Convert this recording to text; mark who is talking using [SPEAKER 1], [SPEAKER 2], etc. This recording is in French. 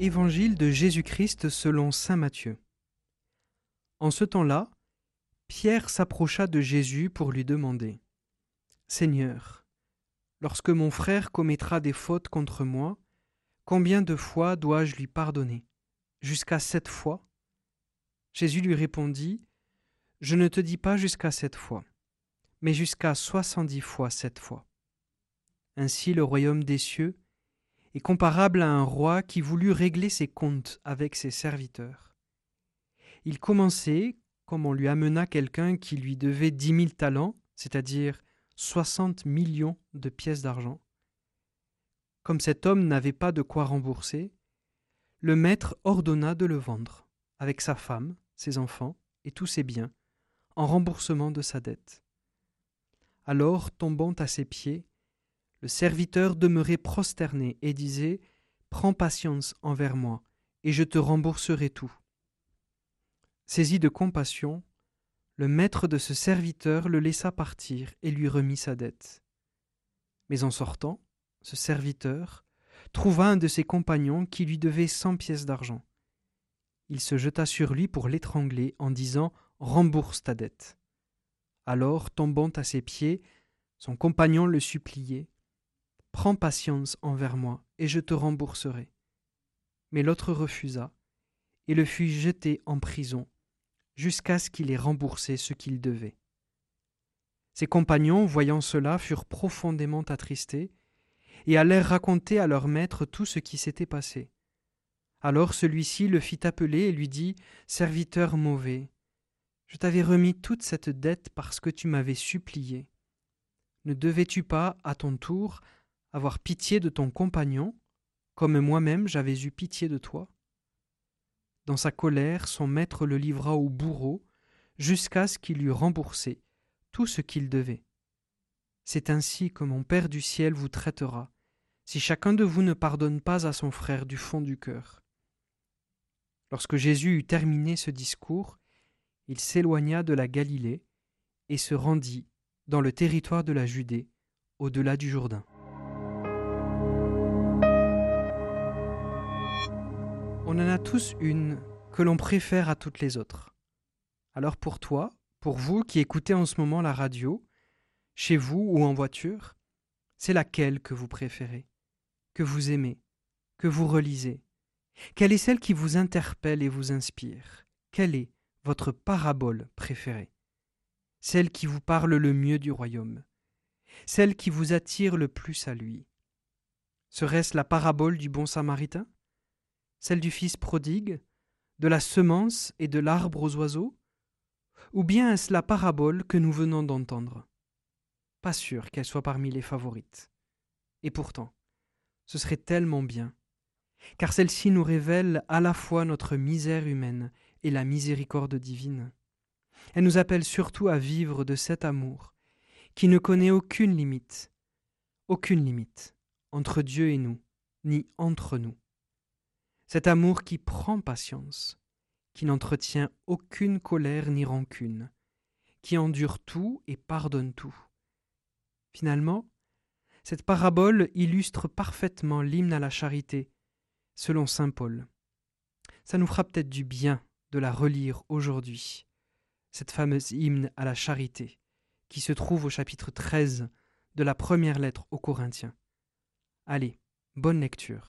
[SPEAKER 1] Évangile de Jésus-Christ selon Saint Matthieu. En ce temps-là, Pierre s'approcha de Jésus pour lui demander Seigneur, lorsque mon frère commettra des fautes contre moi, combien de fois dois-je lui pardonner? Jusqu'à sept fois? Jésus lui répondit Je ne te dis pas jusqu'à sept fois, mais jusqu'à soixante-dix fois sept fois. Ainsi le royaume des cieux est comparable à un roi qui voulut régler ses comptes avec ses serviteurs. Il commençait, comme on lui amena quelqu'un qui lui devait dix mille talents, c'est-à-dire soixante millions de pièces d'argent. Comme cet homme n'avait pas de quoi rembourser, le maître ordonna de le vendre, avec sa femme, ses enfants et tous ses biens, en remboursement de sa dette. Alors, tombant à ses pieds, le serviteur demeurait prosterné et disait Prends patience envers moi, et je te rembourserai tout. Saisi de compassion, le maître de ce serviteur le laissa partir et lui remit sa dette. Mais en sortant, ce serviteur trouva un de ses compagnons qui lui devait cent pièces d'argent. Il se jeta sur lui pour l'étrangler en disant Rembourse ta dette. Alors, tombant à ses pieds, son compagnon le suppliait Prends patience envers moi, et je te rembourserai. Mais l'autre refusa, et le fut jeté en prison, jusqu'à ce qu'il ait remboursé ce qu'il devait. Ses compagnons, voyant cela, furent profondément attristés, et allèrent raconter à leur maître tout ce qui s'était passé. Alors celui-ci le fit appeler et lui dit Serviteur mauvais, je t'avais remis toute cette dette parce que tu m'avais supplié. Ne devais-tu pas, à ton tour, avoir pitié de ton compagnon, comme moi-même j'avais eu pitié de toi Dans sa colère, son maître le livra au bourreau, jusqu'à ce qu'il eût remboursé tout ce qu'il devait. C'est ainsi que mon Père du ciel vous traitera, si chacun de vous ne pardonne pas à son frère du fond du cœur. Lorsque Jésus eut terminé ce discours, il s'éloigna de la Galilée et se rendit dans le territoire de la Judée, au-delà du Jourdain. On en a tous une que l'on préfère à toutes les autres. Alors pour toi, pour vous qui écoutez en ce moment la radio, chez vous ou en voiture, c'est laquelle que vous préférez, que vous aimez, que vous relisez? Quelle est celle qui vous interpelle et vous inspire? Quelle est votre parabole préférée? Celle qui vous parle le mieux du royaume? Celle qui vous attire le plus à lui? Serait-ce la parabole du bon samaritain? Celle du Fils prodigue, de la semence et de l'arbre aux oiseaux Ou bien est-ce la parabole que nous venons d'entendre? Pas sûr qu'elle soit parmi les favorites. Et pourtant, ce serait tellement bien, car celle-ci nous révèle à la fois notre misère humaine et la miséricorde divine. Elle nous appelle surtout à vivre de cet amour, qui ne connaît aucune limite, aucune limite, entre Dieu et nous, ni entre nous. Cet amour qui prend patience, qui n'entretient aucune colère ni rancune, qui endure tout et pardonne tout. Finalement, cette parabole illustre parfaitement l'hymne à la charité, selon Saint Paul. Ça nous fera peut-être du bien de la relire aujourd'hui, cette fameuse hymne à la charité, qui se trouve au chapitre 13 de la première lettre aux Corinthiens. Allez, bonne lecture.